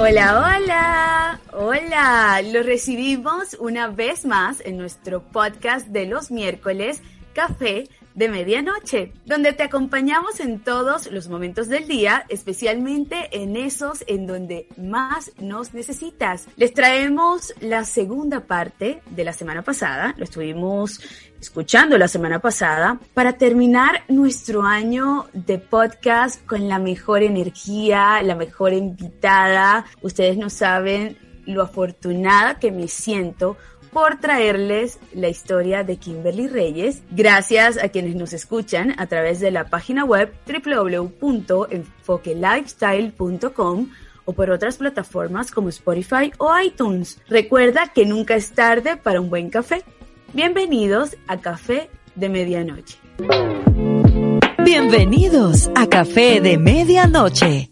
Hola, hola, hola. Lo recibimos una vez más en nuestro podcast de los miércoles, Café de Medianoche, donde te acompañamos en todos los momentos del día, especialmente en esos en donde más nos necesitas. Les traemos la segunda parte de la semana pasada, lo estuvimos escuchando la semana pasada para terminar nuestro año de podcast con la mejor energía, la mejor invitada. Ustedes no saben lo afortunada que me siento por traerles la historia de Kimberly Reyes. Gracias a quienes nos escuchan a través de la página web www.enfoquelifestyle.com o por otras plataformas como Spotify o iTunes. Recuerda que nunca es tarde para un buen café. Bienvenidos a Café de Medianoche. Bienvenidos a Café de Medianoche.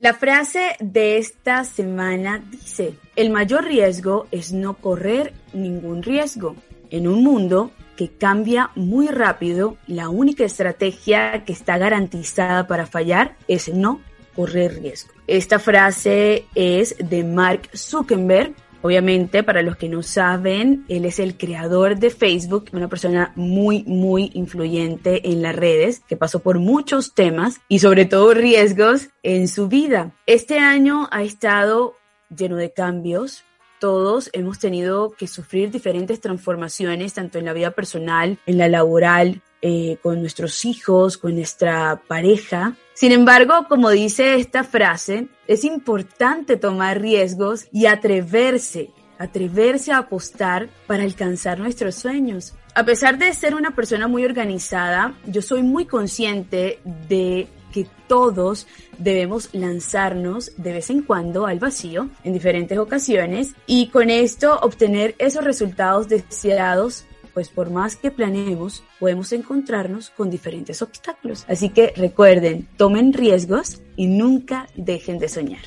La frase de esta semana dice, el mayor riesgo es no correr ningún riesgo. En un mundo que cambia muy rápido, la única estrategia que está garantizada para fallar es no correr riesgo. Esta frase es de Mark Zuckerberg, Obviamente, para los que no saben, él es el creador de Facebook, una persona muy, muy influyente en las redes, que pasó por muchos temas y sobre todo riesgos en su vida. Este año ha estado lleno de cambios. Todos hemos tenido que sufrir diferentes transformaciones, tanto en la vida personal, en la laboral, eh, con nuestros hijos, con nuestra pareja. Sin embargo, como dice esta frase, es importante tomar riesgos y atreverse, atreverse a apostar para alcanzar nuestros sueños. A pesar de ser una persona muy organizada, yo soy muy consciente de que todos debemos lanzarnos de vez en cuando al vacío en diferentes ocasiones y con esto obtener esos resultados deseados pues por más que planeemos, podemos encontrarnos con diferentes obstáculos. Así que recuerden, tomen riesgos y nunca dejen de soñar.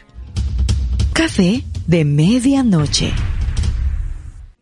Café de medianoche.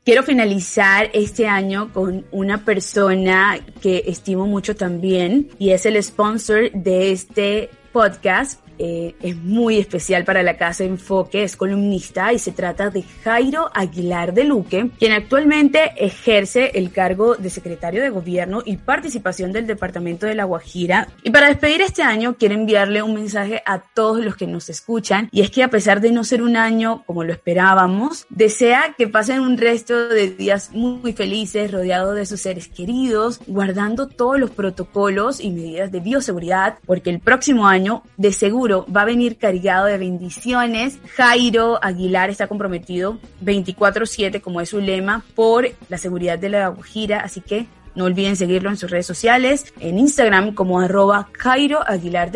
Quiero finalizar este año con una persona que estimo mucho también y es el sponsor de este podcast eh, es muy especial para la Casa Enfoque, es columnista y se trata de Jairo Aguilar de Luque, quien actualmente ejerce el cargo de secretario de Gobierno y participación del Departamento de La Guajira. Y para despedir este año, quiero enviarle un mensaje a todos los que nos escuchan y es que a pesar de no ser un año como lo esperábamos, desea que pasen un resto de días muy felices, rodeados de sus seres queridos, guardando todos los protocolos y medidas de bioseguridad, porque el próximo año de seguro va a venir cargado de bendiciones. Jairo Aguilar está comprometido 24/7, como es su lema, por la seguridad de la Guajira, así que no olviden seguirlo en sus redes sociales, en Instagram como arroba Jairo Aguilar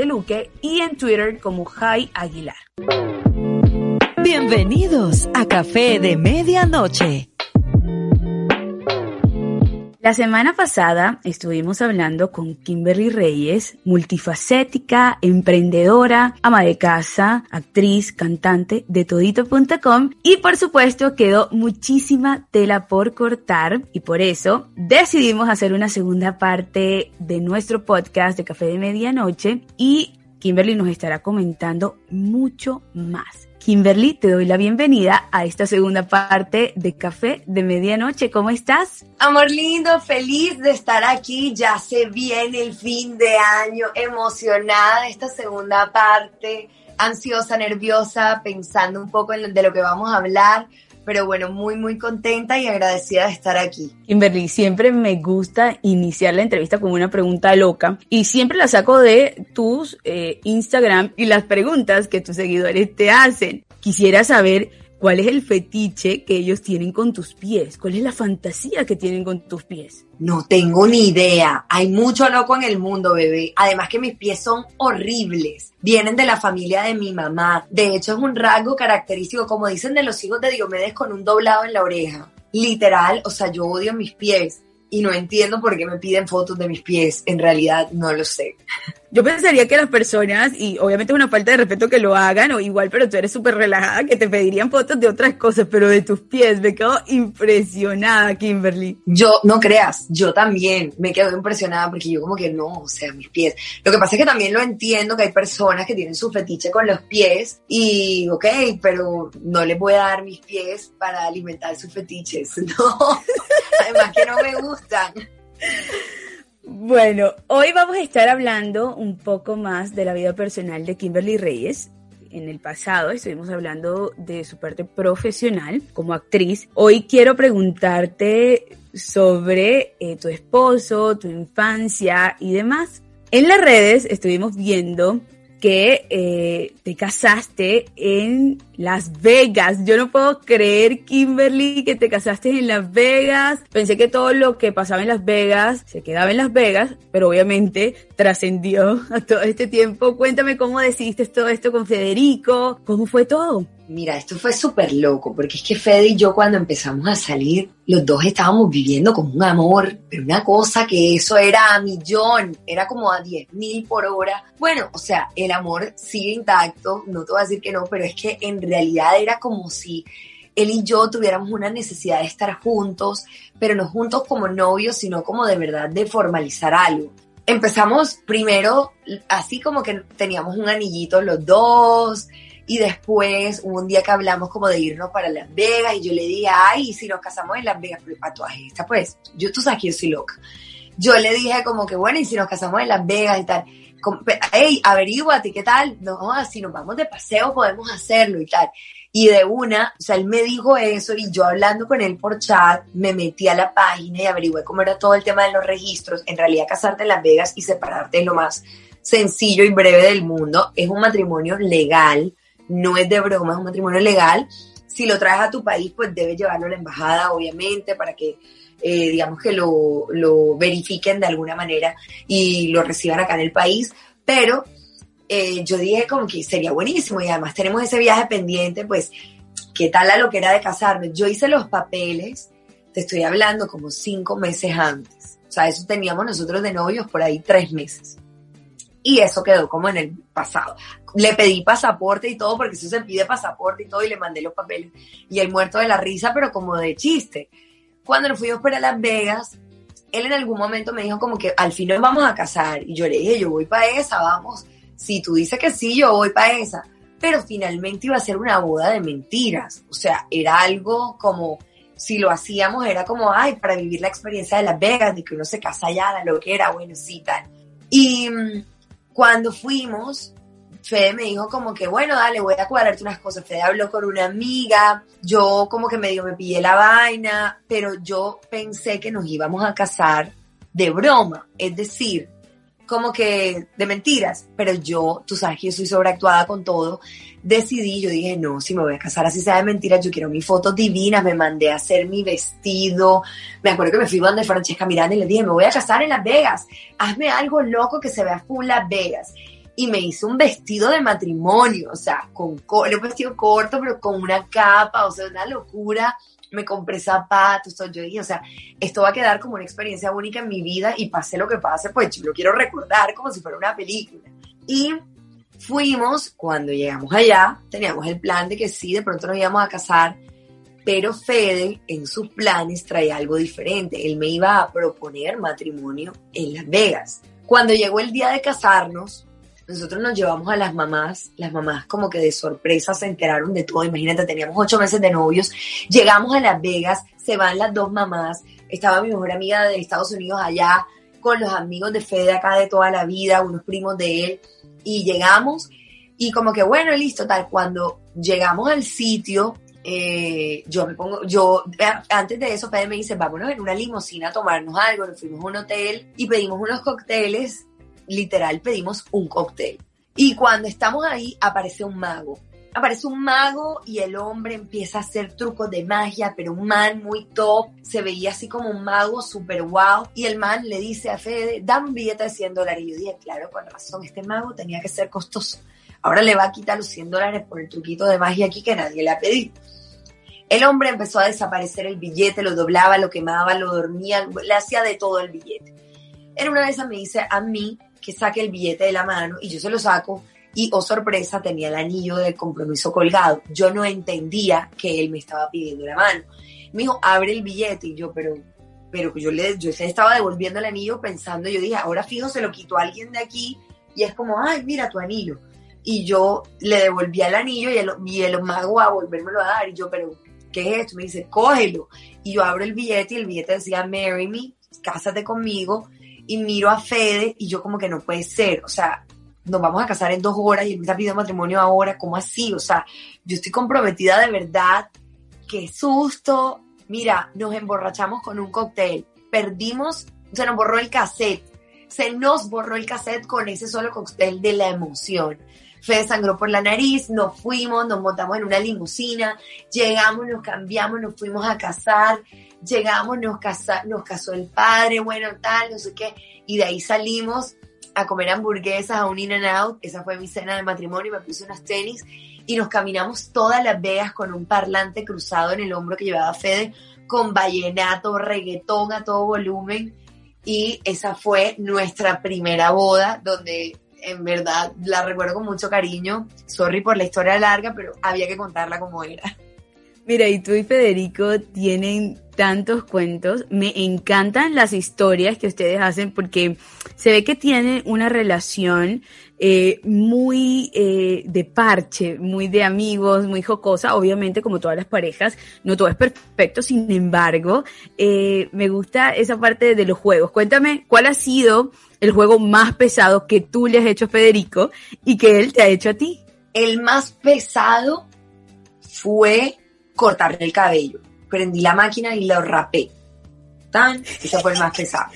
y en Twitter como Jai Aguilar. Bienvenidos a Café de Medianoche. La semana pasada estuvimos hablando con Kimberly Reyes, multifacética, emprendedora, ama de casa, actriz, cantante de todito.com y por supuesto quedó muchísima tela por cortar y por eso decidimos hacer una segunda parte de nuestro podcast de Café de Medianoche y Kimberly nos estará comentando mucho más. Kimberly, te doy la bienvenida a esta segunda parte de Café de Medianoche. ¿Cómo estás? Amor lindo, feliz de estar aquí. Ya se viene el fin de año, emocionada esta segunda parte, ansiosa, nerviosa, pensando un poco en de lo que vamos a hablar pero bueno, muy, muy contenta y agradecida de estar aquí. Kimberly, siempre me gusta iniciar la entrevista con una pregunta loca y siempre la saco de tus eh, Instagram y las preguntas que tus seguidores te hacen. Quisiera saber ¿Cuál es el fetiche que ellos tienen con tus pies? ¿Cuál es la fantasía que tienen con tus pies? No tengo ni idea. Hay mucho loco en el mundo, bebé. Además que mis pies son horribles. Vienen de la familia de mi mamá. De hecho, es un rasgo característico, como dicen de los hijos de Diomedes, con un doblado en la oreja. Literal, o sea, yo odio mis pies y no entiendo por qué me piden fotos de mis pies. En realidad no lo sé. Yo pensaría que las personas, y obviamente es una falta de respeto que lo hagan, o igual, pero tú eres súper relajada, que te pedirían fotos de otras cosas, pero de tus pies. Me quedo impresionada, Kimberly. Yo, no creas, yo también me quedo impresionada porque yo como que no, o sea, mis pies. Lo que pasa es que también lo entiendo que hay personas que tienen su fetiche con los pies y, ok, pero no les voy a dar mis pies para alimentar sus fetiches, no. Además que no me gustan. Bueno, hoy vamos a estar hablando un poco más de la vida personal de Kimberly Reyes. En el pasado estuvimos hablando de su parte profesional como actriz. Hoy quiero preguntarte sobre eh, tu esposo, tu infancia y demás. En las redes estuvimos viendo que eh, te casaste en Las Vegas. Yo no puedo creer, Kimberly, que te casaste en Las Vegas. Pensé que todo lo que pasaba en Las Vegas se quedaba en Las Vegas, pero obviamente trascendió a todo este tiempo. Cuéntame cómo decidiste todo esto con Federico, cómo fue todo. Mira, esto fue súper loco, porque es que Fede y yo cuando empezamos a salir, los dos estábamos viviendo como un amor, pero una cosa que eso era a millón, era como a 10 mil por hora. Bueno, o sea, el amor sigue intacto, no te voy a decir que no, pero es que en realidad era como si él y yo tuviéramos una necesidad de estar juntos, pero no juntos como novios, sino como de verdad de formalizar algo. Empezamos primero así como que teníamos un anillito los dos, y después un día que hablamos como de irnos para Las Vegas y yo le dije, ay, si nos casamos en Las Vegas, pero para todas estas, pues, yo, tú sabes que yo soy loca. Yo le dije como que, bueno, y si nos casamos en Las Vegas y tal, hey, averíguate, ¿qué tal? No, si nos vamos de paseo podemos hacerlo y tal. Y de una, o sea, él me dijo eso y yo hablando con él por chat, me metí a la página y averigué cómo era todo el tema de los registros. En realidad, casarte en Las Vegas y separarte es lo más sencillo y breve del mundo. Es un matrimonio legal no es de broma, es un matrimonio legal. Si lo traes a tu país, pues debes llevarlo a la embajada, obviamente, para que, eh, digamos, que lo, lo, verifiquen de alguna manera y lo reciban acá en el país. Pero eh, yo dije como que sería buenísimo y además tenemos ese viaje pendiente, pues, ¿qué tal a lo que era de casarme? Yo hice los papeles, te estoy hablando como cinco meses antes. O sea, eso teníamos nosotros de novios por ahí tres meses. Y eso quedó como en el pasado. Le pedí pasaporte y todo, porque eso se pide pasaporte y todo, y le mandé los papeles. Y el muerto de la risa, pero como de chiste. Cuando nos fuimos para Las Vegas, él en algún momento me dijo como que al fin nos vamos a casar. Y yo le dije, yo voy para esa, vamos. Si tú dices que sí, yo voy para esa. Pero finalmente iba a ser una boda de mentiras. O sea, era algo como, si lo hacíamos, era como, ay, para vivir la experiencia de Las Vegas, de que uno se casa allá, lo que era, bueno, sí, tal. Y mm, cuando fuimos, Fede me dijo como que, bueno, dale, voy a cuadrarte unas cosas. Fede habló con una amiga, yo como que medio me pillé la vaina, pero yo pensé que nos íbamos a casar de broma, es decir, como que de mentiras, pero yo, tú sabes que yo soy sobreactuada con todo, decidí, yo dije, no, si me voy a casar así sea de mentiras, yo quiero mis fotos divinas, me mandé a hacer mi vestido, me acuerdo que me fui donde Francesca Miranda y le dije, me voy a casar en Las Vegas, hazme algo loco que se vea full Las Vegas. Y me hizo un vestido de matrimonio, o sea, con un vestido corto, pero con una capa, o sea, una locura me compré zapatos, todo. yo dije, o sea, esto va a quedar como una experiencia única en mi vida y pase lo que pase, pues yo lo quiero recordar como si fuera una película. Y fuimos, cuando llegamos allá, teníamos el plan de que sí, de pronto nos íbamos a casar, pero Fede en sus planes traía algo diferente. Él me iba a proponer matrimonio en Las Vegas. Cuando llegó el día de casarnos, nosotros nos llevamos a las mamás, las mamás como que de sorpresa se enteraron de todo, imagínate, teníamos ocho meses de novios, llegamos a Las Vegas, se van las dos mamás, estaba mi mejor amiga de Estados Unidos allá, con los amigos de Fede acá de toda la vida, unos primos de él, y llegamos, y como que bueno, listo, tal, cuando llegamos al sitio, eh, yo me pongo, yo, antes de eso, Fede me dice, vámonos en una limusina a tomarnos algo, nos fuimos a un hotel y pedimos unos cócteles literal pedimos un cóctel. Y cuando estamos ahí aparece un mago. aparece un mago y el hombre empieza a hacer trucos de magia, pero un man muy top, se veía así como un mago super wow, y el man le dice a Fede, dame un billete de 100 dólares, y yo dije, claro, con razón, este mago tenía que ser costoso, ahora le va a quitar los 100 dólares por el truquito de magia aquí que nadie le ha pedido. El hombre empezó a desaparecer el billete, lo doblaba, lo quemaba, lo dormía, le hacía de todo el billete. En una de esas me dice a mí que saque el billete de la mano y yo se lo saco y, oh sorpresa, tenía el anillo de compromiso colgado. Yo no entendía que él me estaba pidiendo la mano. Me dijo, abre el billete y yo, pero, pero yo le, yo estaba devolviendo el anillo pensando, yo dije, ahora fijo, se lo quitó alguien de aquí y es como, ay, mira tu anillo. Y yo le devolví el anillo y el, y el mago a volvérmelo a dar y yo, pero, ¿qué es esto? Me dice, cógelo. Y yo abro el billete y el billete decía, marry me, cásate conmigo. Y miro a Fede y yo como que no puede ser. O sea, nos vamos a casar en dos horas y él me está pidiendo matrimonio ahora, ¿cómo así? O sea, yo estoy comprometida de verdad, qué susto. Mira, nos emborrachamos con un cóctel, perdimos, se nos borró el cassette, se nos borró el cassette con ese solo cóctel de la emoción. Fede sangró por la nariz, nos fuimos, nos montamos en una limusina, llegamos, nos cambiamos, nos fuimos a casar, llegamos, nos, casa, nos casó el padre, bueno, tal, no sé qué, y de ahí salimos a comer hamburguesas a un In and Out, esa fue mi cena de matrimonio, me puse unos tenis y nos caminamos todas las veas con un parlante cruzado en el hombro que llevaba Fede, con vallenato, reggaetón a todo volumen y esa fue nuestra primera boda donde en verdad la recuerdo con mucho cariño. Sorry por la historia larga, pero había que contarla como era. Mira, y tú y Federico tienen tantos cuentos. Me encantan las historias que ustedes hacen porque se ve que tienen una relación eh, muy eh, de parche, muy de amigos, muy jocosa, obviamente como todas las parejas, no todo es perfecto, sin embargo, eh, me gusta esa parte de los juegos. Cuéntame, ¿cuál ha sido el juego más pesado que tú le has hecho a Federico y que él te ha hecho a ti? El más pesado fue cortarle el cabello. Prendí la máquina y lo rapé. Tan, ese fue el más pesado.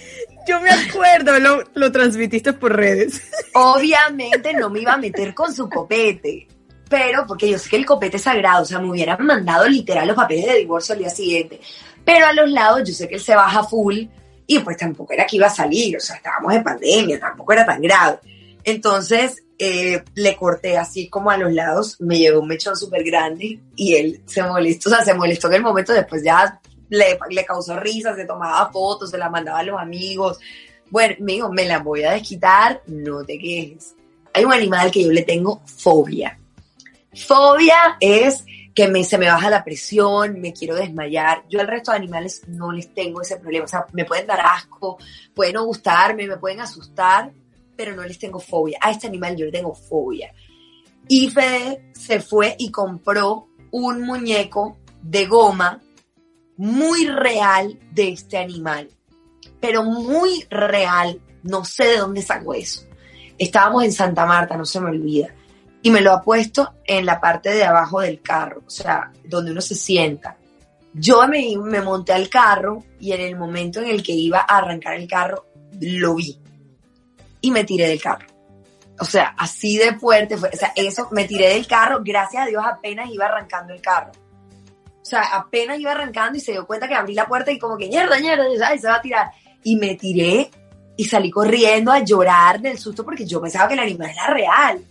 Yo me acuerdo, lo, lo transmitiste por redes. Obviamente no me iba a meter con su copete, pero porque yo sé que el copete es sagrado, o sea, me hubieran mandado literal los papeles de divorcio al día siguiente. Pero a los lados yo sé que él se baja full y pues tampoco era que iba a salir, o sea, estábamos en pandemia, tampoco era tan grave. Entonces eh, le corté así como a los lados, me llevó un mechón súper grande y él se molestó, o sea, se molestó en el momento, después ya le, causó risa, se tomaba fotos, se la mandaba a los amigos. Bueno, me dijo, me la voy a desquitar, no te quejes. Hay un animal que yo le tengo fobia. Fobia es que me, se me baja la presión, me quiero desmayar. Yo al resto de animales no les tengo ese problema. O sea, me pueden dar asco, pueden no gustarme, me pueden asustar, pero no les tengo fobia. A este animal yo le tengo fobia. Y Fede se fue y compró un muñeco de goma muy real de este animal, pero muy real. No sé de dónde sacó eso. Estábamos en Santa Marta, no se me olvida. Y me lo ha puesto en la parte de abajo del carro, o sea, donde uno se sienta. Yo me, me monté al carro y en el momento en el que iba a arrancar el carro, lo vi y me tiré del carro. O sea, así de fuerte fue. O sea, eso, me tiré del carro, gracias a Dios apenas iba arrancando el carro. O sea, apenas iba arrancando y se dio cuenta que abrí la puerta y como que, mierda, mierda, ¿sabes? se va a tirar. Y me tiré y salí corriendo a llorar del susto porque yo pensaba que el animal era real.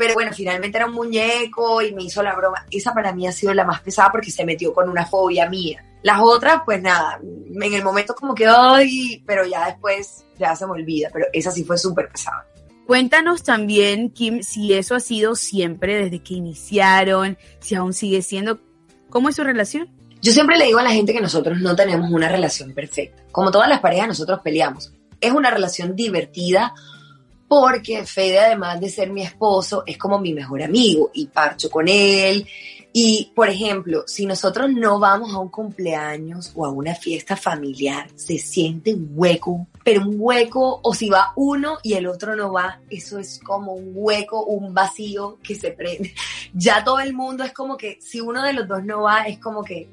Pero bueno, finalmente era un muñeco y me hizo la broma. Esa para mí ha sido la más pesada porque se metió con una fobia mía. Las otras, pues nada, en el momento como que, ay, pero ya después ya se me olvida, pero esa sí fue súper pesada. Cuéntanos también, Kim, si eso ha sido siempre desde que iniciaron, si aún sigue siendo, ¿cómo es su relación? Yo siempre le digo a la gente que nosotros no tenemos una relación perfecta. Como todas las parejas, nosotros peleamos. Es una relación divertida porque Fede, además de ser mi esposo, es como mi mejor amigo y parcho con él y, por ejemplo, si nosotros no vamos a un cumpleaños o a una fiesta familiar, se siente un hueco, pero un hueco, o si va uno y el otro no va, eso es como un hueco, un vacío que se prende. Ya todo el mundo es como que, si uno de los dos no va, es como que,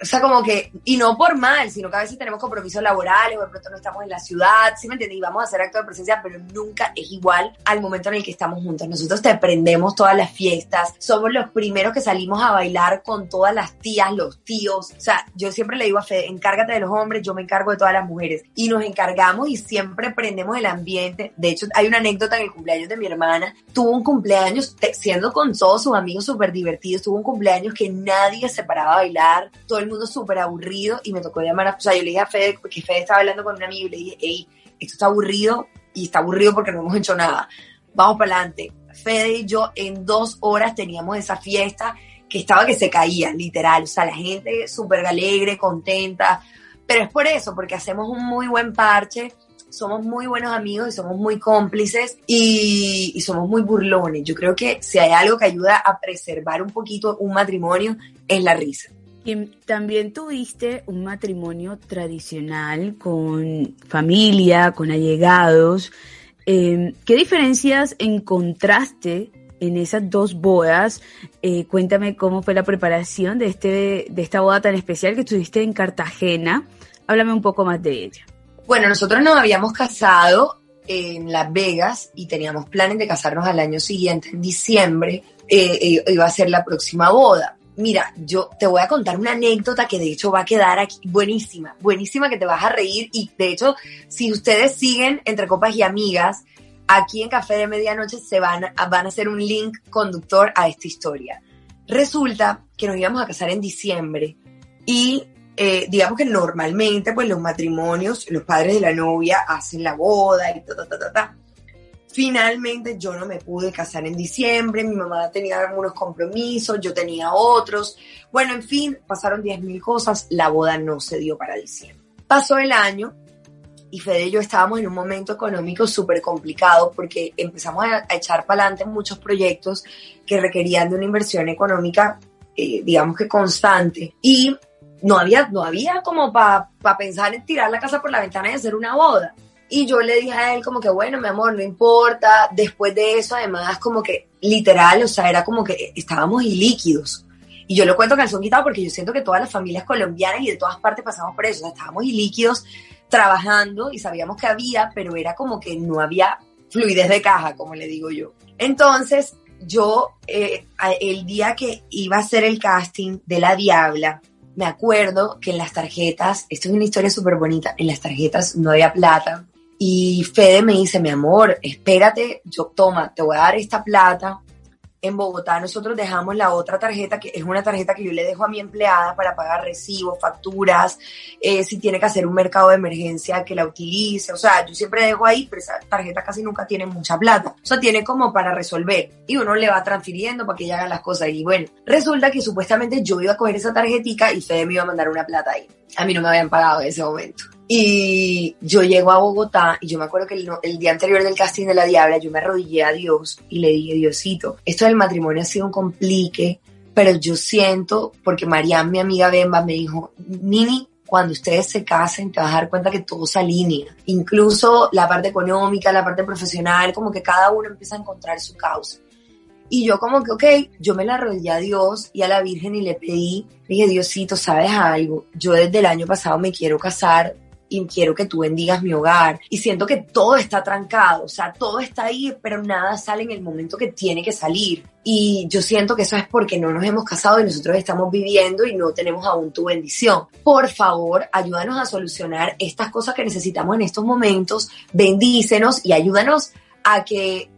o sea, como que, y no por mal, sino que a veces tenemos compromisos laborales o de pronto no estamos en la ciudad, ¿sí me entiendes? Y vamos a hacer acto de presencia, pero nunca es igual al momento en el que estamos juntos. Nosotros te prendemos todas las fiestas, somos los primeros que salimos a bailar con todas las tías, los tíos. O sea, yo siempre le digo a Fede, encárgate de los hombres, yo me encargo de todas las mujeres. Y nos encargamos y siempre prendemos el ambiente. De hecho, hay una anécdota en el cumpleaños de mi hermana. Tuvo un cumpleaños, siendo con todos sus amigos súper divertidos, tuvo un cumpleaños que nadie se paraba a bailar, todo el mundo súper aburrido y me tocó llamar a, o sea, yo le dije a Fede, porque Fede estaba hablando con un amigo y le dije, hey, esto está aburrido y está aburrido porque no hemos hecho nada. Vamos para adelante. Fede y yo en dos horas teníamos esa fiesta que estaba que se caía, literal. O sea, la gente súper alegre, contenta. Pero es por eso, porque hacemos un muy buen parche, somos muy buenos amigos y somos muy cómplices y, y, somos muy burlones. Yo creo que si hay algo que ayuda a preservar un poquito un matrimonio es la risa. También tuviste un matrimonio tradicional con familia, con allegados. Eh, ¿Qué diferencias encontraste en esas dos bodas? Eh, cuéntame cómo fue la preparación de, este, de esta boda tan especial que estuviste en Cartagena. Háblame un poco más de ella. Bueno, nosotros nos habíamos casado en Las Vegas y teníamos planes de casarnos al año siguiente, en diciembre, eh, iba a ser la próxima boda Mira, yo te voy a contar una anécdota que de hecho va a quedar aquí buenísima, buenísima que te vas a reír y de hecho si ustedes siguen entre copas y amigas, aquí en Café de Medianoche se van a, van a hacer un link conductor a esta historia. Resulta que nos íbamos a casar en diciembre y eh, digamos que normalmente pues los matrimonios, los padres de la novia hacen la boda y ta, ta, ta, ta, ta. Finalmente yo no me pude casar en diciembre, mi mamá tenía algunos compromisos, yo tenía otros. Bueno, en fin, pasaron 10.000 cosas, la boda no se dio para diciembre. Pasó el año y Fede y yo estábamos en un momento económico súper complicado porque empezamos a, echar para adelante muchos proyectos que requerían de una inversión económica, eh, digamos que constante. Y no había, no había como para pa pensar en tirar la casa por la ventana y hacer una boda. Y yo le dije a él como que, bueno, mi amor, no importa. Después de eso, además, como que literal, o sea, era como que estábamos ilíquidos. Y yo lo cuento calzón quitado porque yo siento que todas las familias colombianas y de todas partes pasamos por eso. O sea, estábamos ilíquidos trabajando y sabíamos que había, pero era como que no había fluidez de caja, como le digo yo. Entonces, yo, eh, el día que iba a hacer el casting de La Diabla, me acuerdo que en las tarjetas, esto es una historia súper bonita, en las tarjetas no había plata, y Fede me dice, mi amor, espérate, yo toma, te voy a dar esta plata. En Bogotá nosotros dejamos la otra tarjeta, que es una tarjeta que yo le dejo a mi empleada para pagar recibos, facturas, eh, si tiene que hacer un mercado de emergencia que la utilice. O sea, yo siempre dejo ahí, pero esa tarjeta casi nunca tiene mucha plata. O sea, tiene como para resolver. Y uno le va transfiriendo para que ella haga las cosas. Y bueno, resulta que supuestamente yo iba a coger esa tarjetica y Fede me iba a mandar una plata ahí. A mí no me habían pagado en ese momento. Y yo llego a Bogotá y yo me acuerdo que el, día anterior del casting de La Diabla yo me arrodillé a Dios y le dije, Diosito, esto del matrimonio ha sido un complique, pero yo siento, porque Marianne, mi amiga Bemba, me dijo, Nini, cuando ustedes se casen te vas a dar cuenta que todo se alinea. Incluso la parte económica, la parte profesional, como que cada uno empieza a encontrar su causa. Y yo como que, ok, yo me la arrodillé a Dios y a la Virgen y le pedí, dije, Diosito, ¿sabes algo? Yo desde el año pasado me quiero casar, y quiero que tú bendigas mi hogar. Y siento que todo está trancado, o sea, todo está ahí, pero nada sale en el momento que tiene que salir. Y yo siento que eso es porque no nos hemos casado y nosotros estamos viviendo y no tenemos aún tu bendición. Por favor, ayúdanos a solucionar estas cosas que necesitamos en estos momentos, bendícenos y ayúdanos a que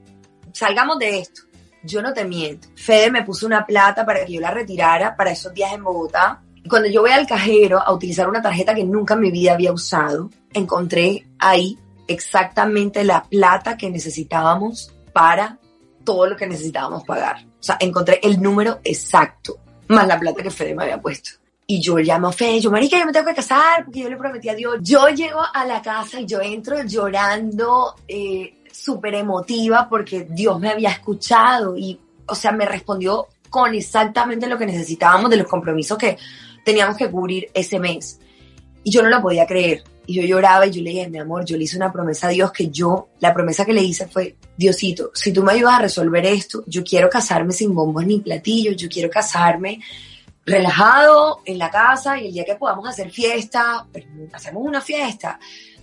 salgamos de esto. Yo no te miento. Fede me puso una plata para que yo la retirara para esos días en Bogotá cuando yo voy al cajero a utilizar una tarjeta que nunca en mi vida había usado, encontré ahí exactamente la plata que necesitábamos para todo lo que necesitábamos pagar. O sea, encontré el número exacto, más la plata que Fede me había puesto. Y yo llamo a Fede, yo, marica, yo me tengo que casar porque yo le prometí a Dios. Yo llego a la casa y yo entro llorando, eh, súper emotiva porque Dios me había escuchado y, o sea, me respondió con exactamente lo que necesitábamos de los compromisos que teníamos que cubrir ese mes. Y yo no lo podía creer. Y yo lloraba y yo le dije, mi amor, yo le hice una promesa a Dios que yo, la promesa que le hice fue, Diosito, si tú me ayudas a resolver esto, yo quiero casarme sin bombos ni platillos, yo quiero casarme relajado en la casa y el día que podamos hacer fiesta, pues, hacemos una fiesta.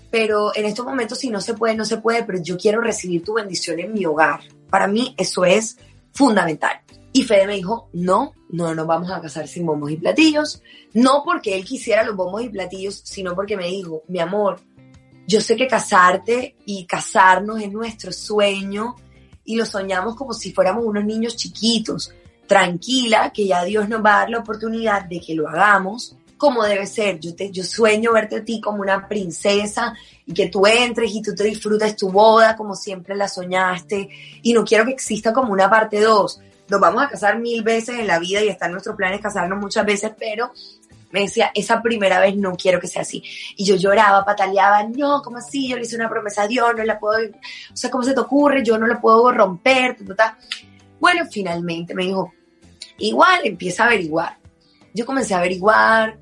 Pero en estos momentos si no se puede, no se puede, pero yo quiero recibir tu bendición en mi hogar. Para mí eso es fundamental. Y Fede me dijo, no, no nos vamos a casar sin bombos y platillos. No porque él quisiera los bombos y platillos, sino porque me dijo, mi amor, yo sé que casarte y casarnos es nuestro sueño y lo soñamos como si fuéramos unos niños chiquitos. Tranquila, que ya Dios nos va a dar la oportunidad de que lo hagamos como debe ser. Yo, te, yo sueño verte a ti como una princesa y que tú entres y tú te disfrutes tu boda como siempre la soñaste. Y no quiero que exista como una parte dos. Nos vamos a casar mil veces en la vida y está en nuestros planes casarnos muchas veces, pero me decía, esa primera vez no quiero que sea así. Y yo lloraba, pataleaba, no, ¿cómo así? Yo le hice una promesa a Dios, no la puedo, o sea, ¿cómo se te ocurre? Yo no la puedo romper. Bueno, finalmente me dijo, igual empieza a averiguar. Yo comencé a averiguar,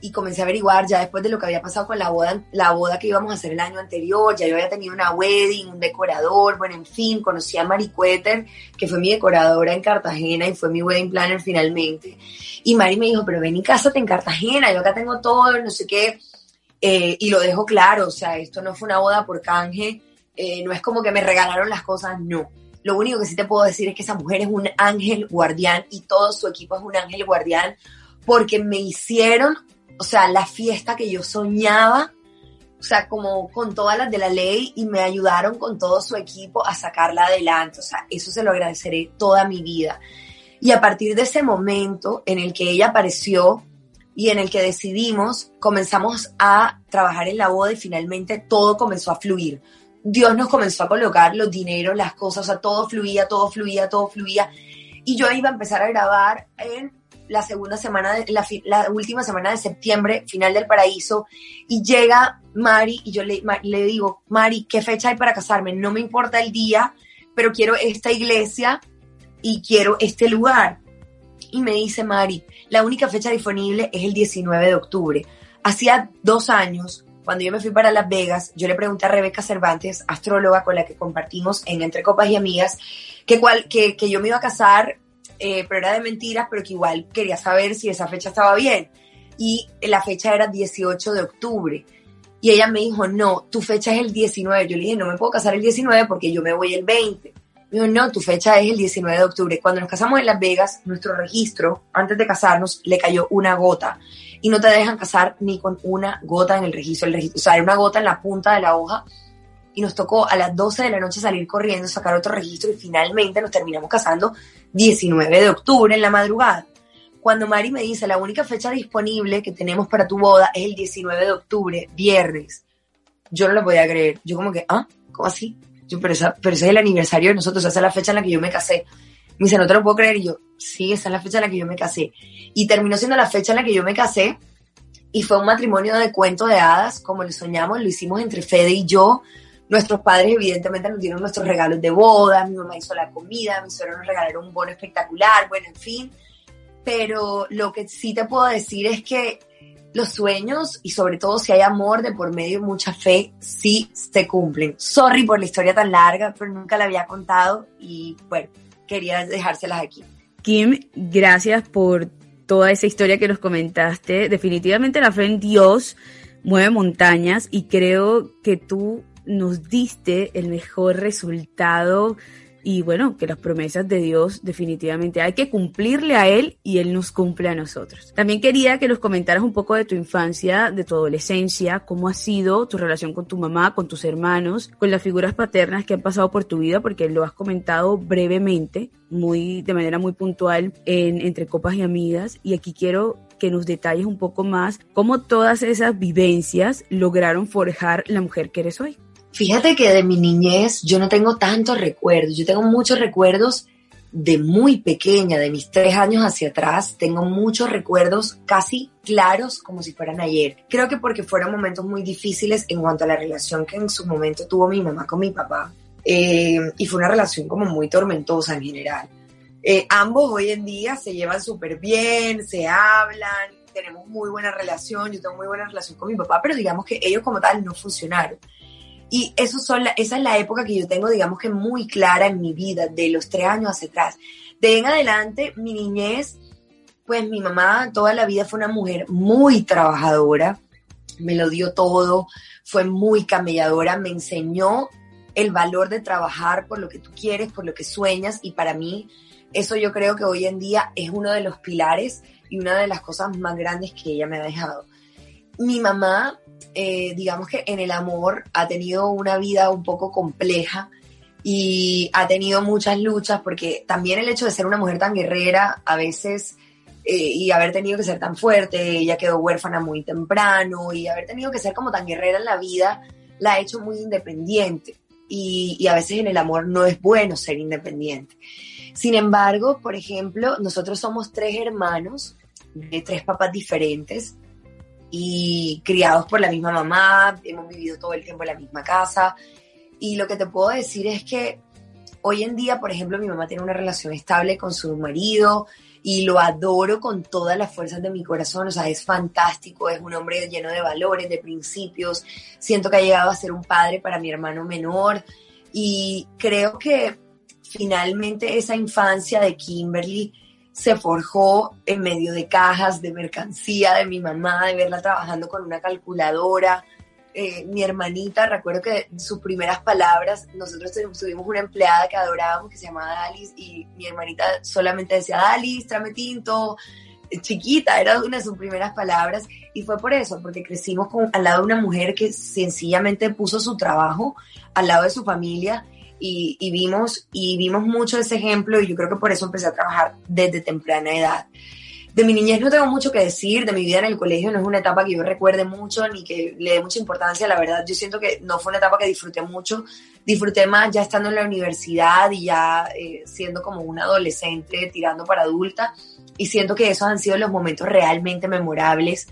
y comencé a averiguar ya después de lo que había pasado con la boda, la boda que íbamos a hacer el año anterior, ya yo había tenido una wedding, un decorador, bueno, en fin, conocí a Mari Cueter, que fue mi decoradora en Cartagena y fue mi wedding planner finalmente. Y Mari me dijo, pero ven y cásate en Cartagena, yo acá tengo todo, no sé qué, eh, y lo dejo claro, o sea, esto no fue una boda por canje, eh, no es como que me regalaron las cosas, no. Lo único que sí te puedo decir es que esa mujer es un ángel guardián y todo su equipo es un ángel guardián porque me hicieron o sea, la fiesta que yo soñaba, o sea, como con todas las de la ley y me ayudaron con todo su equipo a sacarla adelante. O sea, eso se lo agradeceré toda mi vida. Y a partir de ese momento en el que ella apareció y en el que decidimos, comenzamos a trabajar en la boda y finalmente todo comenzó a fluir. Dios nos comenzó a colocar los dineros, las cosas, o sea, todo fluía, todo fluía, todo fluía. Y yo iba a empezar a grabar en la segunda semana, de, la, última semana de septiembre, final del paraíso, y llega Mari y yo le, le digo, Mari, ¿qué fecha hay para casarme? No me importa el día, pero quiero esta iglesia y quiero este lugar. Y me dice Mari, la única fecha disponible es el 19 de octubre. Hacía dos años, cuando yo me fui para Las Vegas, yo le pregunté a Rebeca Cervantes, astróloga con la que compartimos en Entre Copas y Amigas, que, cual, que, que yo me iba a casar eh, pero era de mentiras, pero que igual quería saber si esa fecha estaba bien. Y la fecha era 18 de octubre. Y ella me dijo, no, tu fecha es el 19. Yo le dije, no me puedo casar el 19 porque yo me voy el 20. Me dijo, no, tu fecha es el 19 de octubre. Cuando nos casamos en Las Vegas, nuestro registro, antes de casarnos, le cayó una gota. Y no te dejan casar ni con una gota en el registro. El registro o sea, era una gota en la punta de la hoja y nos tocó a las 12 de la noche salir corriendo, sacar otro registro y finalmente nos terminamos casando 19 de octubre en la madrugada. Cuando Mari me dice, la única fecha disponible que tenemos para tu boda es el 19 de octubre, viernes, yo no lo podía creer. Yo como que, ¿ah? ¿Cómo así? Yo, pero, esa, pero ese es el aniversario de nosotros, esa es la fecha en la que yo me casé. Me dice, no te lo puedo creer. Y yo, sí, esa es la fecha en la que yo me casé. Y terminó siendo la fecha en la que yo me casé. Y fue un matrimonio de cuento de hadas, como lo soñamos, lo hicimos entre Fede y yo. Nuestros padres evidentemente nos dieron nuestros regalos de boda, mi mamá hizo la comida, mi suegro nos regalaron un bono espectacular, bueno, en fin. Pero lo que sí te puedo decir es que los sueños y sobre todo si hay amor de por medio y mucha fe, sí se cumplen. Sorry por la historia tan larga, pero nunca la había contado y bueno, quería dejárselas aquí. Kim, gracias por toda esa historia que nos comentaste. Definitivamente la fe en Dios mueve montañas y creo que tú nos diste el mejor resultado y bueno, que las promesas de Dios definitivamente hay que cumplirle a Él y Él nos cumple a nosotros. También quería que nos comentaras un poco de tu infancia, de tu adolescencia, cómo ha sido tu relación con tu mamá, con tus hermanos, con las figuras paternas que han pasado por tu vida, porque lo has comentado brevemente, muy, de manera muy puntual en Entre Copas y Amigas. Y aquí quiero que nos detalles un poco más cómo todas esas vivencias lograron forjar la mujer que eres hoy. Fíjate que de mi niñez yo no tengo tantos recuerdos, yo tengo muchos recuerdos de muy pequeña, de mis tres años hacia atrás, tengo muchos recuerdos casi claros como si fueran ayer. Creo que porque fueron momentos muy difíciles en cuanto a la relación que en su momento tuvo mi mamá con mi papá. Eh, y fue una relación como muy tormentosa en general. Eh, ambos hoy en día se llevan súper bien, se hablan, tenemos muy buena relación, yo tengo muy buena relación con mi papá, pero digamos que ellos como tal no funcionaron. Y eso son esa es la época que yo tengo, digamos que muy clara en mi vida, de los tres años hacia atrás. De en adelante, mi niñez Pues mi mamá toda la vida fue una mujer muy trabajadora, me lo dio todo, fue muy camelladora, me enseñó el valor de trabajar por lo que tú quieres, por lo que sueñas y para mí eso yo creo que hoy en día es uno de los pilares y una de las cosas más grandes que ella me ha dejado. Mi mamá, eh, digamos que en el amor ha tenido una vida un poco compleja y ha tenido muchas luchas porque también el hecho de ser una mujer tan guerrera a veces eh, y haber tenido que ser tan fuerte, ella quedó huérfana muy temprano y haber tenido que ser como tan guerrera en la vida la ha hecho muy independiente y, y a veces en el amor no es bueno ser independiente. Sin embargo, por ejemplo, nosotros somos tres hermanos de tres papás diferentes y criados por la misma mamá, hemos vivido todo el tiempo en la misma casa. Y lo que te puedo decir es que hoy en día, por ejemplo, mi mamá tiene una relación estable con su marido y lo adoro con todas las fuerzas de mi corazón. O sea, es fantástico, es un hombre lleno de valores, de principios. Siento que ha llegado a ser un padre para mi hermano menor y creo que finalmente esa infancia de Kimberly se forjó en medio de cajas de mercancía de mi mamá, de verla trabajando con una calculadora. Eh, mi hermanita, recuerdo que sus primeras palabras, nosotros tuvimos una empleada que adorábamos que se llamaba Dalis y mi hermanita solamente decía, Dalis, tráeme tinto, chiquita, era una de sus primeras palabras y fue por eso, porque crecimos con, al lado de una mujer que sencillamente puso su trabajo al lado de su familia y, vimos, y vimos mucho ese ejemplo y yo creo que por eso empecé a trabajar desde temprana edad. De mi niñez no tengo mucho que decir, de mi vida en el colegio no es una etapa que yo recuerde mucho ni que le dé mucha importancia, la verdad yo siento que no fue una etapa que disfruté mucho, disfruté más ya estando en la universidad y ya eh, siendo como una adolescente tirando para adulta y siento que esos han sido los momentos realmente memorables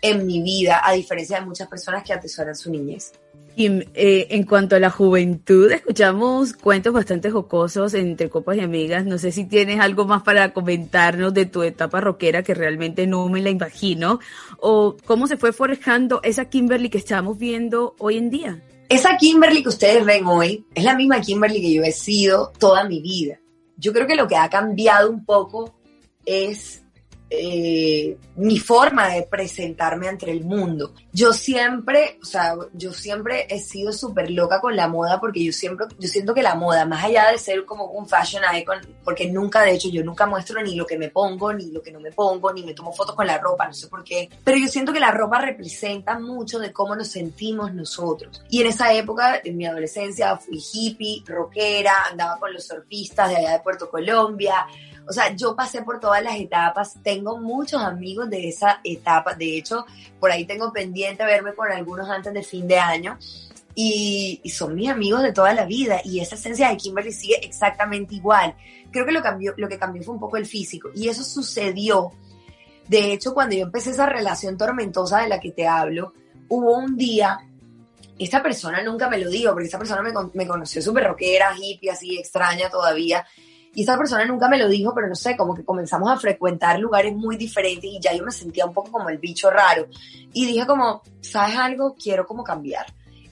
en mi vida, a diferencia de muchas personas que atesoran su niñez. Y eh, en cuanto a la juventud, escuchamos cuentos bastante jocosos entre copas y amigas. No sé si tienes algo más para comentarnos de tu etapa rockera, que realmente no me la imagino, o cómo se fue forjando esa Kimberly que estamos viendo hoy en día. Esa Kimberly que ustedes ven hoy es la misma Kimberly que yo he sido toda mi vida. Yo creo que lo que ha cambiado un poco es eh, mi forma de presentarme ante el mundo. Yo siempre, o sea, yo siempre he sido súper loca con la moda porque yo siempre, yo siento que la moda, más allá de ser como un fashion icon, porque nunca, de hecho, yo nunca muestro ni lo que me pongo, ni lo que no me pongo, ni me tomo fotos con la ropa, no sé por qué, pero yo siento que la ropa representa mucho de cómo nos sentimos nosotros. Y en esa época, en mi adolescencia, fui hippie, rockera, andaba con los surfistas de allá de Puerto Colombia, o sea, yo pasé por todas las etapas, tengo muchos amigos de esa etapa, de hecho, por ahí tengo pendiente verme con algunos antes de fin de año. Y, son mis amigos de toda la vida y esa esencia de Kimberly sigue exactamente igual. Creo que lo, cambió, lo que cambió fue un poco el físico y eso sucedió. De hecho, cuando yo empecé esa relación tormentosa de la que te hablo, hubo un día, esta persona nunca me lo dijo, porque esta persona me, me conoció súper rockera, hippie, así extraña todavía, y esa persona nunca me lo dijo, pero no sé, como que comenzamos a frecuentar lugares muy diferentes y ya yo me sentía un poco como el bicho raro. Y dije como, ¿sabes algo? Quiero como cambiar.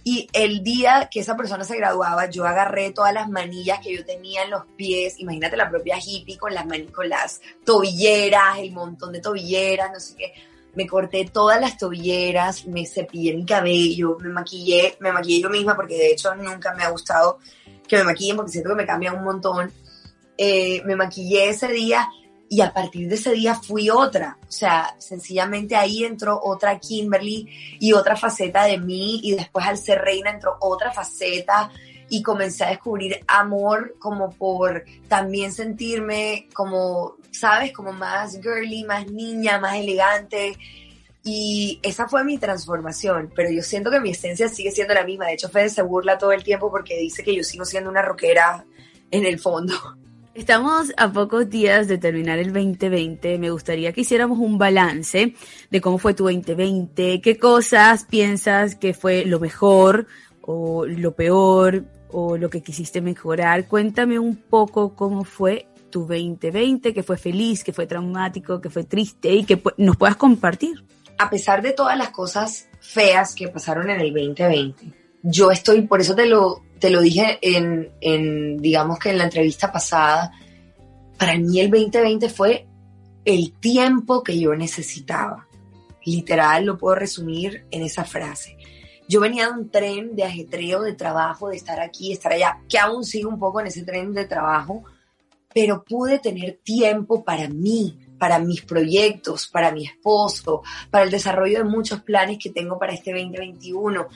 Y el día que esa persona se graduaba, yo agarré todas las manillas que yo tenía en los pies, imagínate la propia hippie con las, con las tobilleras, el montón de tobilleras, no sé qué. Me corté todas las tobilleras, me cepillé mi cabello, me maquillé, me maquillé yo misma porque de hecho nunca me ha gustado que me maquillen porque siento que me cambia un montón. Eh, me maquillé ese día y a partir de ese día fui otra. O sea, sencillamente ahí entró otra Kimberly y otra faceta de mí y después al ser reina entró otra faceta y comencé a descubrir amor como por también sentirme como, ¿sabes? Como más girly, más niña, más elegante. Y esa fue mi transformación, pero yo siento que mi esencia sigue siendo la misma. De hecho, Fede se burla todo el tiempo porque dice que yo sigo siendo una rockera en el fondo. Estamos a pocos días de terminar el 2020. Me gustaría que hiciéramos un balance de cómo fue tu 2020, qué cosas piensas que fue lo mejor o lo peor o lo que quisiste mejorar. Cuéntame un poco cómo fue tu 2020, que fue feliz, que fue traumático, que fue triste y que nos puedas compartir. A pesar de todas las cosas feas que pasaron en el 2020, yo estoy, por eso te lo, te lo dije en, digamos que en la entrevista pasada, para mí el 2020 fue el tiempo que yo necesitaba. Literal, lo puedo resumir en esa frase. Yo venía de un tren de ajetreo, de trabajo, de estar aquí, estar allá, que aún sigo un poco en ese tren de trabajo, pero pude tener tiempo para mí, para mis proyectos, para mi esposo, para el desarrollo de muchos planes que tengo para este 2021.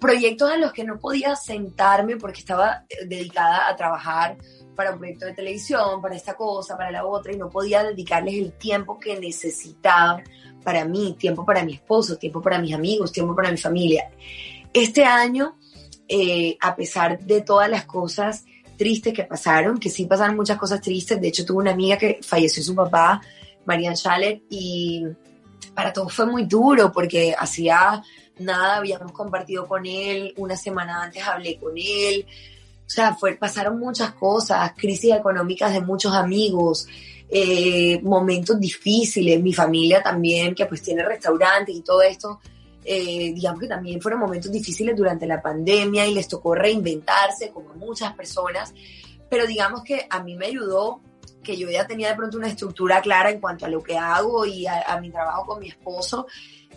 Proyectos en los que no podía sentarme porque estaba eh, dedicada a trabajar para un proyecto de televisión, para esta cosa, para la otra, y no podía dedicarles el tiempo que necesitaba para mí, tiempo para mi esposo, tiempo para mis amigos, tiempo para mi familia. Este año, eh, a pesar de todas las cosas tristes que pasaron, que sí pasaron muchas cosas tristes, de hecho tuve una amiga que falleció su papá, Marian Schaller, y para todos fue muy duro porque hacía nada, habíamos compartido con él, una semana antes hablé con él, o sea, fue, pasaron muchas cosas, crisis económicas de muchos amigos, eh, momentos difíciles, mi familia también, que pues tiene restaurantes y todo esto, eh, digamos que también fueron momentos difíciles durante la pandemia y les tocó reinventarse como muchas personas, pero digamos que a mí me ayudó que yo ya tenía de pronto una estructura clara en cuanto a lo que hago y a, mi trabajo con mi esposo,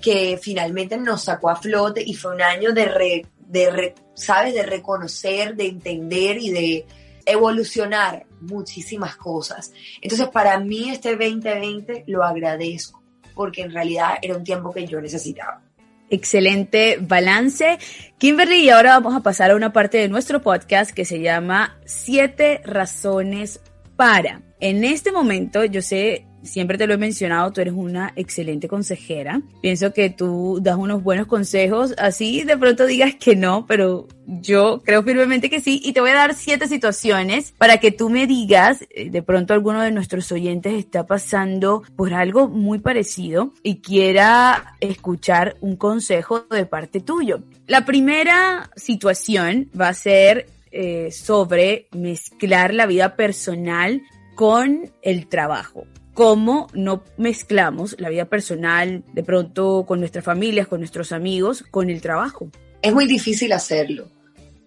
que finalmente nos sacó a flote y fue un año de, de ¿sabes? De reconocer, de entender y de evolucionar muchísimas cosas. Entonces, para mí este 2020 lo agradezco, porque en realidad era un tiempo que yo necesitaba. Excelente balance. Kimberly, y ahora vamos a pasar a una parte de nuestro podcast que se llama Siete razones para. En este momento, yo sé siempre te lo he mencionado, tú eres una excelente consejera. Pienso que tú das unos buenos consejos, así de pronto digas que no, pero yo creo firmemente que sí. Y te voy a dar siete situaciones para que tú me digas, eh, de pronto alguno de nuestros oyentes está pasando por algo muy parecido y quiera escuchar un consejo de parte tuyo. La primera situación va a ser eh, sobre mezclar la vida personal con el trabajo cómo no mezclamos la vida personal, de pronto con nuestras familias, con nuestros amigos, con el trabajo. Es muy difícil hacerlo.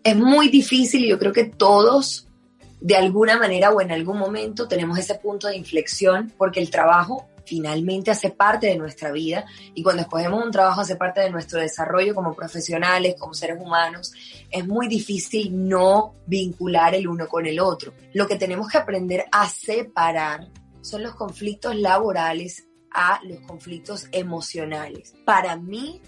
Es muy difícil y yo creo que todos, de alguna manera o en algún momento, tenemos ese punto de inflexión porque el trabajo finalmente hace parte de nuestra vida y cuando escogemos un trabajo hace parte de nuestro desarrollo como profesionales, como seres humanos, es muy difícil no vincular el uno con el otro. Lo que tenemos que aprender a separar son los conflictos laborales a los conflictos emocionales. Para mí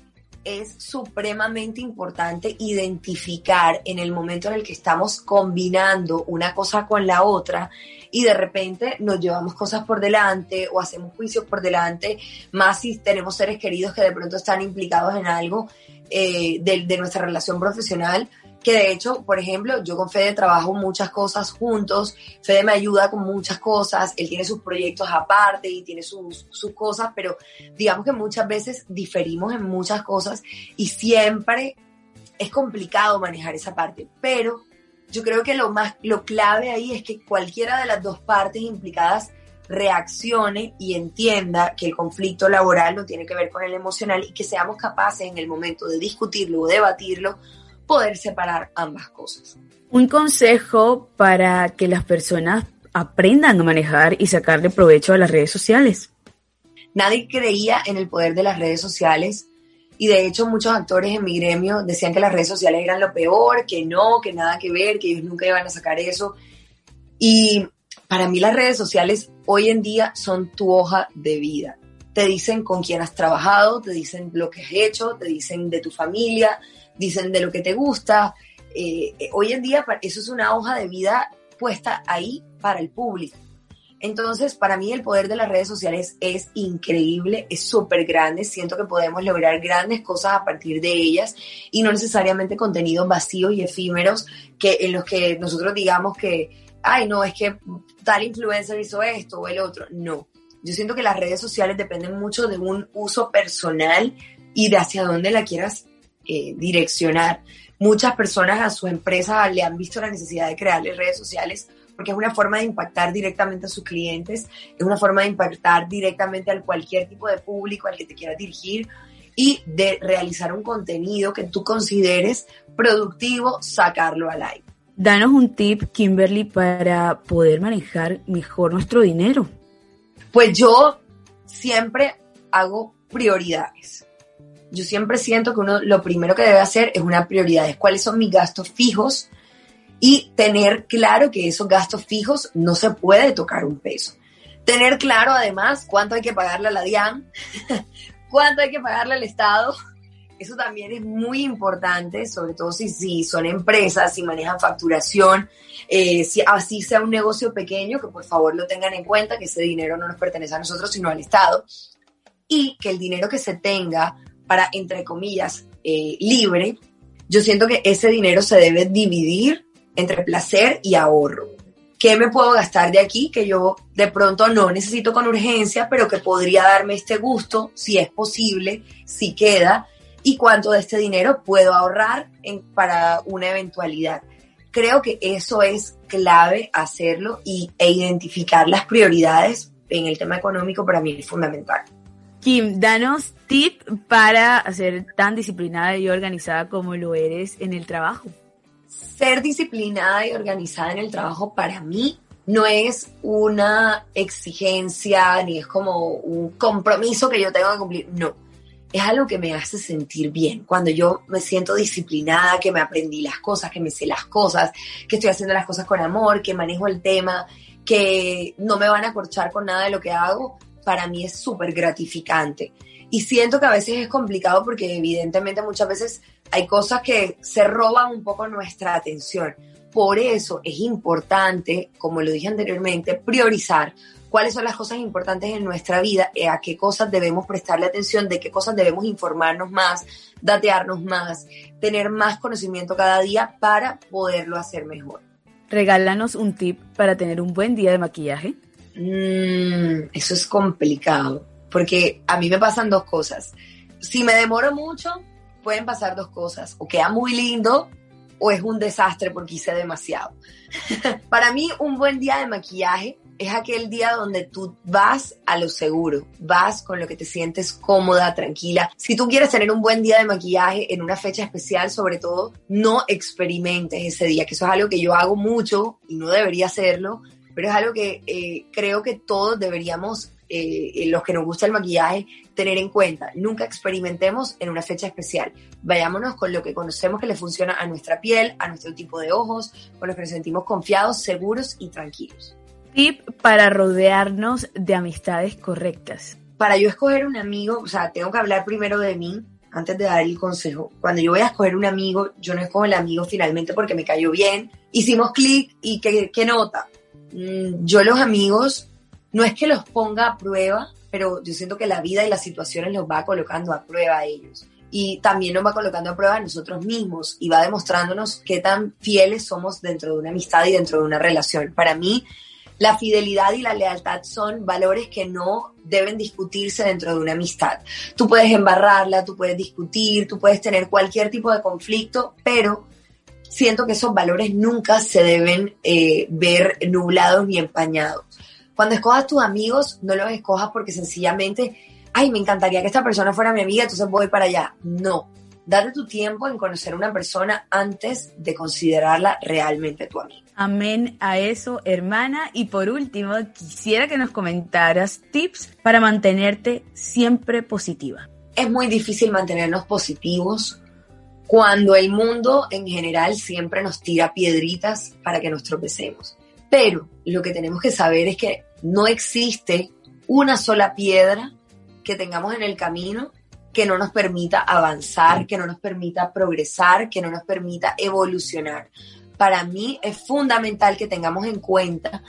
es supremamente importante identificar en el momento en el que estamos combinando una cosa con la otra y de repente nos llevamos cosas por delante o hacemos juicios por delante, más si tenemos seres queridos que de pronto están implicados en algo eh, de, de nuestra relación profesional que de hecho, por ejemplo, yo con Fede trabajo muchas cosas juntos, Fede me ayuda con muchas cosas, él tiene sus proyectos aparte y tiene sus, sus cosas, pero digamos que muchas veces diferimos en muchas cosas y siempre es complicado manejar esa parte, pero yo creo que lo más, lo clave ahí es que cualquiera de las dos partes implicadas reaccione y entienda que el conflicto laboral no tiene que ver con el emocional y que seamos capaces en el momento de discutirlo o debatirlo poder separar ambas cosas. Un consejo para que las personas aprendan a manejar y sacarle provecho a las redes sociales. Nadie creía en el poder de las redes sociales y de hecho muchos actores en mi gremio decían que las redes sociales eran lo peor, que no, que nada que ver, que ellos nunca iban a sacar eso. Y para mí las redes sociales hoy en día son tu hoja de vida. Te dicen con quién has trabajado, te dicen lo que has hecho, te dicen de tu familia, dicen de lo que te gusta. Eh, eh, hoy en día eso es una hoja de vida puesta ahí para el público. Entonces, para mí el poder de las redes sociales es increíble, es súper grande, siento que podemos lograr grandes cosas a partir de ellas y no necesariamente contenidos vacíos y efímeros que en los que nosotros digamos que, ay, no, es que tal influencer hizo esto o el otro. No, yo siento que las redes sociales dependen mucho de un uso personal y de hacia dónde la quieras eh, direccionar. Muchas personas a su empresa le han visto la necesidad de crearle redes sociales porque es una forma de impactar directamente a sus clientes, es una forma de impactar directamente al cualquier tipo de público al que te quieras dirigir y de realizar un contenido que tú consideres productivo, sacarlo al aire. Danos un tip, Kimberly, para poder manejar mejor nuestro dinero. Pues yo siempre hago prioridades. Yo siempre siento que uno lo primero que debe hacer es una prioridad, es cuáles son mis gastos fijos y tener claro que esos gastos fijos no se puede tocar un peso. Tener claro además cuánto hay que pagarle a la DIAN, cuánto hay que pagarle al Estado. Eso también es muy importante, sobre todo si, si son empresas, si manejan facturación, eh, si así sea un negocio pequeño, que por favor lo tengan en cuenta, que ese dinero no nos pertenece a nosotros, sino al Estado. Y que el dinero que se tenga para, entre comillas, eh, libre, yo siento que ese dinero se debe dividir entre placer y ahorro. ¿Qué me puedo gastar de aquí que yo de pronto no necesito con urgencia, pero que podría darme este gusto, si es posible, si queda? ¿Y cuánto de este dinero puedo ahorrar en, para una eventualidad? Creo que eso es clave hacerlo y, e identificar las prioridades en el tema económico para mí es fundamental. Kim, danos tip para ser tan disciplinada y organizada como lo eres en el trabajo. Ser disciplinada y organizada en el trabajo para mí no es una exigencia ni es como un compromiso que yo tengo que cumplir, no. Es algo que me hace sentir bien. Cuando yo me siento disciplinada, que me aprendí las cosas, que me sé las cosas, que estoy haciendo las cosas con amor, que manejo el tema, que no me van a corchar con nada de lo que hago, para mí es súper gratificante. Y siento que a veces es complicado porque evidentemente muchas veces hay cosas que se roban un poco nuestra atención. Por eso es importante, como lo dije anteriormente, priorizar cuáles son las cosas importantes en nuestra vida, eh, a qué cosas debemos prestarle atención, de qué cosas debemos informarnos más, datearnos más, tener más conocimiento cada día para poderlo hacer mejor. Regálanos un tip para tener un buen día de maquillaje. Mm, eso es complicado, porque a mí me pasan dos cosas. Si me demoro mucho, pueden pasar dos cosas. O queda muy lindo o es un desastre porque hice demasiado. Para mí, un buen día de maquillaje es aquel día donde tú vas a lo seguro, vas con lo que te sientes cómoda, tranquila. Si tú quieres tener un buen día de maquillaje en una fecha especial, sobre todo, no experimentes ese día, que eso es algo que yo hago mucho y no debería hacerlo, pero es algo que eh, creo que todos deberíamos, eh, los que nos gusta el maquillaje, tener en cuenta. Nunca experimentemos en una fecha especial. Vayámonos con lo que conocemos que le funciona a nuestra piel, a nuestro tipo de ojos, con los que nos sentimos confiados, seguros y tranquilos. Tip para rodearnos de amistades correctas. Para yo escoger un amigo, o sea, tengo que hablar primero de mí antes de dar el consejo. Cuando yo voy a escoger un amigo, yo no escojo el amigo finalmente porque me cayó bien, hicimos clic y qué, qué nota Mm, yo los amigos, no es que los ponga a prueba, pero yo siento que la vida y las situaciones los va colocando a prueba a ellos. Y también nos va colocando a prueba a nosotros mismos y va demostrándonos qué tan fieles somos dentro de una amistad y dentro de una relación. Para mí, la fidelidad y la lealtad son valores que no deben discutirse dentro de una amistad. Tú puedes embarrarla, tú puedes discutir, tú puedes tener cualquier tipo de conflicto, pero siento que esos valores nunca se deben eh, ver nublados ni empañados. Cuando escojas tus amigos, no los escojas porque sencillamente, ay, me encantaría que esta persona fuera mi amiga, entonces voy para allá. No, date tu tiempo en conocer a una persona antes de considerarla realmente tu amiga. Amén a eso, hermana. Y por último, quisiera que nos comentaras tips para mantenerte siempre positiva. Es muy difícil mantenernos positivos cuando el mundo en general siempre nos tira piedritas para que nos tropecemos. Pero lo que tenemos que saber es que no existe una sola piedra que tengamos en el camino que no nos permita avanzar, que no nos permita progresar, que no nos permita evolucionar. Para mí es fundamental que tengamos en cuenta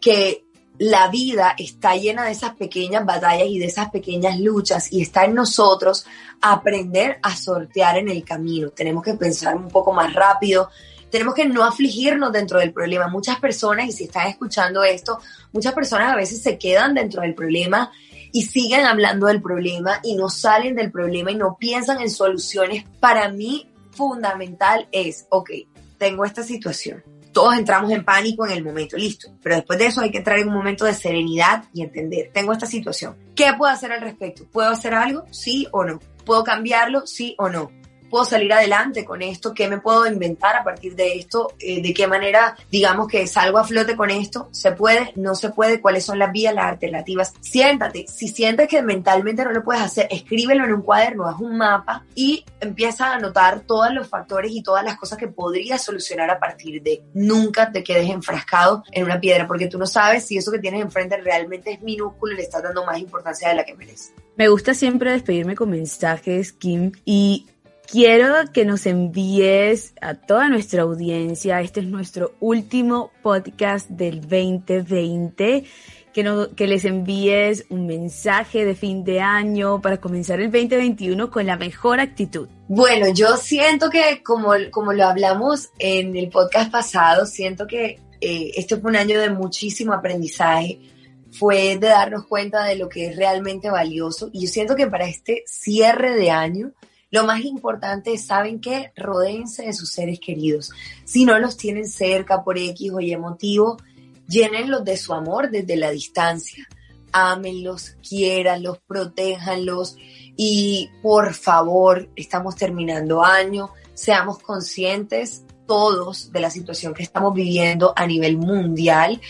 que la vida está llena de esas pequeñas batallas y de esas pequeñas luchas y está en nosotros aprender a sortear en el camino. Tenemos que pensar un poco más rápido, tenemos que no afligirnos dentro del problema. Muchas personas, y si están escuchando esto, muchas personas a veces se quedan dentro del problema y siguen hablando del problema y no salen del problema y no piensan en soluciones. Para mí, fundamental es, ok, tengo esta situación todos entramos en pánico en el momento, listo. Pero después de eso hay que entrar en un momento de serenidad y entender, tengo esta situación. ¿Qué puedo hacer al respecto? ¿Puedo hacer algo? Sí o no. ¿Puedo cambiarlo? Sí o no. Puedo salir adelante con esto? ¿Qué me puedo inventar a partir de esto? Eh, ¿De qué manera, digamos, que salgo a flote con esto? ¿Se puede? ¿No se puede? ¿Cuáles son las vías, las alternativas? Siéntate. Si sientes que mentalmente no lo puedes hacer, escríbelo en un cuaderno, haz un mapa y empieza a anotar todos los factores y todas las cosas que podrías solucionar a partir de. Nunca te quedes enfrascado en una piedra porque tú no sabes si eso que tienes enfrente realmente es minúsculo y le estás dando más importancia de la que merece. Me gusta siempre despedirme con mensajes, Kim, y quiero que nos envíes a toda nuestra audiencia, este es nuestro último podcast del 2020 que, no, que les envíes un mensaje de fin de año para comenzar el 2021 con la mejor actitud. Bueno, yo siento que como, como lo hablamos en el podcast pasado, siento que eh, este fue un año de muchísimo aprendizaje, fue de darnos cuenta de lo que es realmente valioso. Y yo siento que para este cierre de año, lo más importante es, ¿saben qué? Rodéense de sus seres queridos. Si no los tienen cerca por X o Y motivo, llénenlos de su amor desde la distancia. Ámenlos, quiéranlos, protéjanlos y por favor, estamos terminando año, seamos conscientes todos de la situación que estamos viviendo a nivel mundial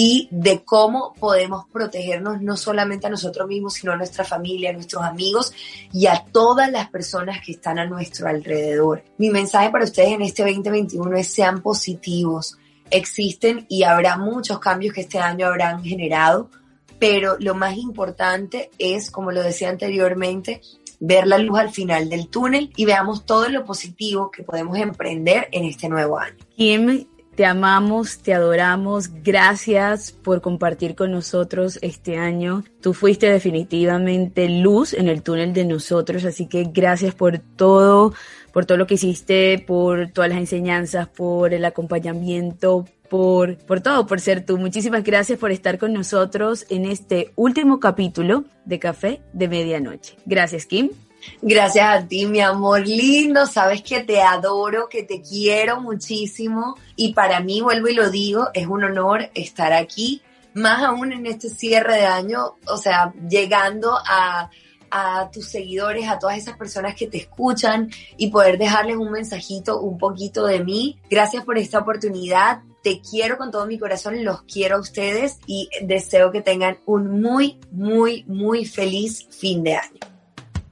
y de cómo podemos protegernos no solamente a nosotros mismos, sino a nuestra familia, a nuestros amigos y a todas las personas que están a nuestro alrededor. Mi mensaje para ustedes en este 2021 es sean positivos, existen y habrá muchos cambios que este año habrán generado, pero lo más importante es, como lo decía anteriormente, ver la luz al final del túnel y veamos todo lo positivo que podemos emprender en este nuevo año. Kim, te amamos, te adoramos, gracias por compartir con nosotros este año. Tú fuiste definitivamente luz en el túnel de nosotros, así que gracias por todo, por todo lo que hiciste, por todas las enseñanzas, por el acompañamiento, por, por todo, por ser tú. Muchísimas gracias por estar con nosotros en este último capítulo de Café de Medianoche. Gracias, Kim. Gracias a ti, mi amor lindo. Sabes que te adoro, que te quiero muchísimo. Y para mí, vuelvo y lo digo, es un honor estar aquí, más aún en este cierre de año, o sea, llegando a, a tus seguidores, a todas esas personas que te escuchan y poder dejarles un mensajito, un poquito de mí. Gracias por esta oportunidad. Te quiero con todo mi corazón, los quiero a ustedes y deseo que tengan un muy, muy, muy feliz fin de año.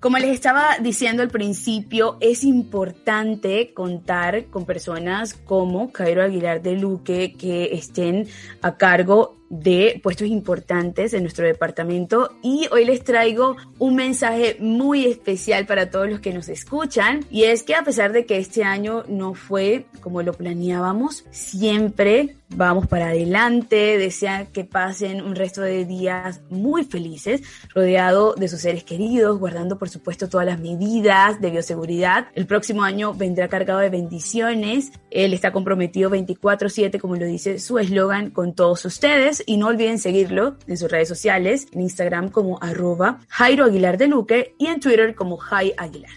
Como les estaba diciendo al principio, es importante contar con personas como Cairo Aguilar de Luque que estén a cargo de puestos importantes en nuestro departamento y hoy les traigo un mensaje muy especial para todos los que nos escuchan y es que a pesar de que este año no fue como lo planeábamos, siempre vamos para adelante, desean que pasen un resto de días muy felices, rodeado de sus seres queridos, guardando por supuesto todas las medidas de bioseguridad. El próximo año vendrá cargado de bendiciones, él está comprometido 24/7 como lo dice su eslogan con todos ustedes y no olviden seguirlo en sus redes sociales, en Instagram como arroba Jairo Aguilar de y en Twitter como Jai Aguilar.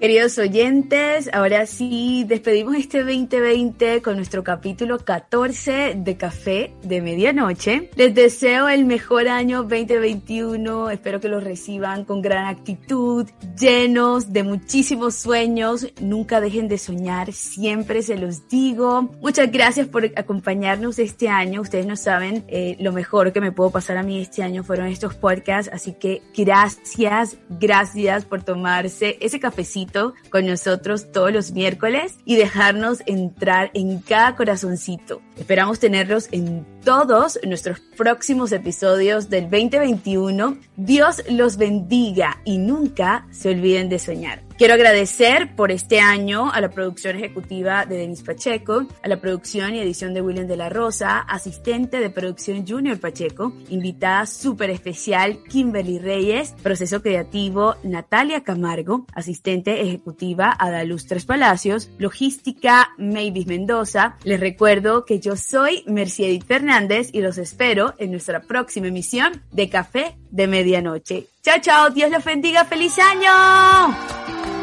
Queridos oyentes, ahora sí despedimos este 2020 con nuestro capítulo 14 de Café de Medianoche. Les deseo el mejor año 2021, espero que lo reciban con gran actitud, llenos de muchísimos sueños, nunca dejen de soñar, siempre se los digo. Muchas gracias por acompañarnos este año, ustedes no saben eh, lo mejor que me puedo pasar a mí este año fueron estos podcasts, así que gracias, gracias por tomarse ese cafecito con nosotros todos los miércoles y dejarnos entrar en cada corazoncito. Esperamos tenerlos en todos nuestros próximos episodios del 2021. Dios los bendiga y nunca se olviden de soñar. Quiero agradecer por este año a la producción ejecutiva de Denis Pacheco, a la producción y edición de William de la Rosa, asistente de producción Junior Pacheco, invitada súper especial Kimberly Reyes, proceso creativo Natalia Camargo, asistente ejecutiva Adaluz Tres Palacios, logística Mavis Mendoza. Les recuerdo que yo soy Mercedes Fernández y los espero en nuestra próxima emisión de Café de Medianoche. Chao, chao, Dios los bendiga, feliz año.